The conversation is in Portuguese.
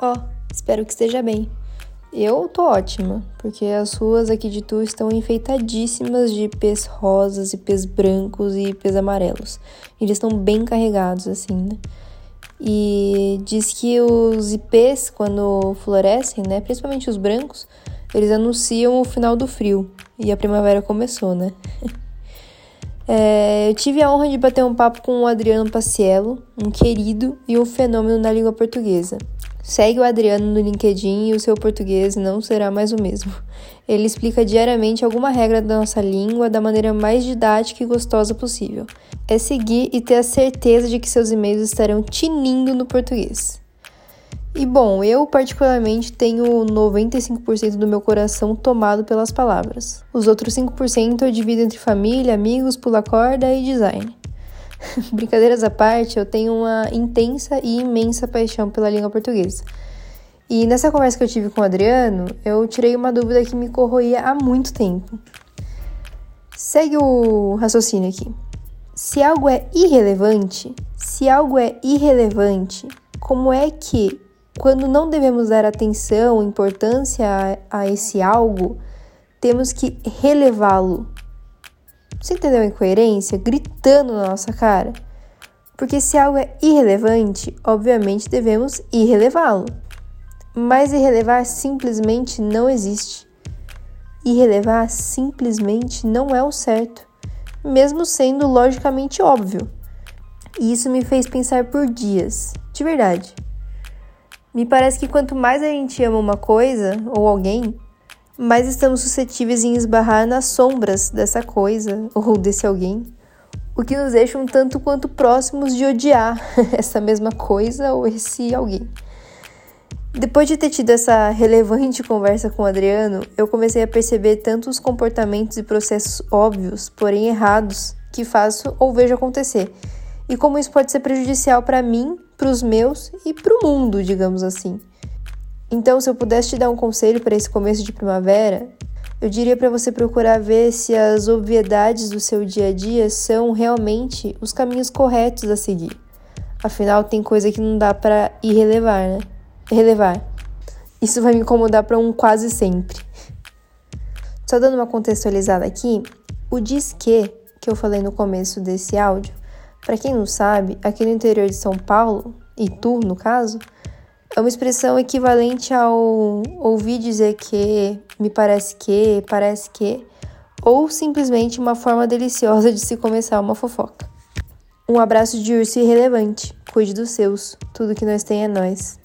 Ó, oh, espero que esteja bem. Eu tô ótima, porque as ruas aqui de Tu estão enfeitadíssimas de ipês rosas, ipês brancos e ipês amarelos. Eles estão bem carregados, assim, né? E diz que os ipês, quando florescem, né, principalmente os brancos, eles anunciam o final do frio. E a primavera começou, né? É, eu tive a honra de bater um papo com o Adriano Paciello, um querido e um fenômeno na língua portuguesa. Segue o Adriano no LinkedIn e o seu português não será mais o mesmo. Ele explica diariamente alguma regra da nossa língua da maneira mais didática e gostosa possível. É seguir e ter a certeza de que seus e-mails estarão tinindo no português. E bom, eu particularmente tenho 95% do meu coração tomado pelas palavras. Os outros 5% eu divido entre família, amigos, pula corda e design. Brincadeiras à parte, eu tenho uma intensa e imensa paixão pela língua portuguesa. E nessa conversa que eu tive com o Adriano, eu tirei uma dúvida que me corroía há muito tempo. Segue o raciocínio aqui. Se algo é irrelevante, se algo é irrelevante, como é que quando não devemos dar atenção, importância a, a esse algo, temos que relevá-lo. Você entendeu a incoerência? Gritando na nossa cara. Porque se algo é irrelevante, obviamente devemos irrelevá-lo. Mas irrelevar simplesmente não existe. Irrelevar simplesmente não é o certo, mesmo sendo logicamente óbvio. E isso me fez pensar por dias, de verdade. Me parece que quanto mais a gente ama uma coisa ou alguém, mais estamos suscetíveis em esbarrar nas sombras dessa coisa ou desse alguém, o que nos deixa um tanto quanto próximos de odiar essa mesma coisa ou esse alguém. Depois de ter tido essa relevante conversa com o Adriano, eu comecei a perceber tantos comportamentos e processos óbvios, porém errados, que faço ou vejo acontecer e como isso pode ser prejudicial para mim, para os meus e para o mundo, digamos assim. Então, se eu pudesse te dar um conselho para esse começo de primavera, eu diria para você procurar ver se as obviedades do seu dia a dia são realmente os caminhos corretos a seguir. Afinal, tem coisa que não dá para irrelevar, né? Relevar. Isso vai me incomodar para um quase sempre. Só dando uma contextualizada aqui, o diz que que eu falei no começo desse áudio para quem não sabe, aqui no interior de São Paulo, Itu no caso, é uma expressão equivalente ao ouvir dizer que, me parece que, parece que, ou simplesmente uma forma deliciosa de se começar uma fofoca. Um abraço de urso irrelevante. Cuide dos seus. Tudo que nós tem é nós.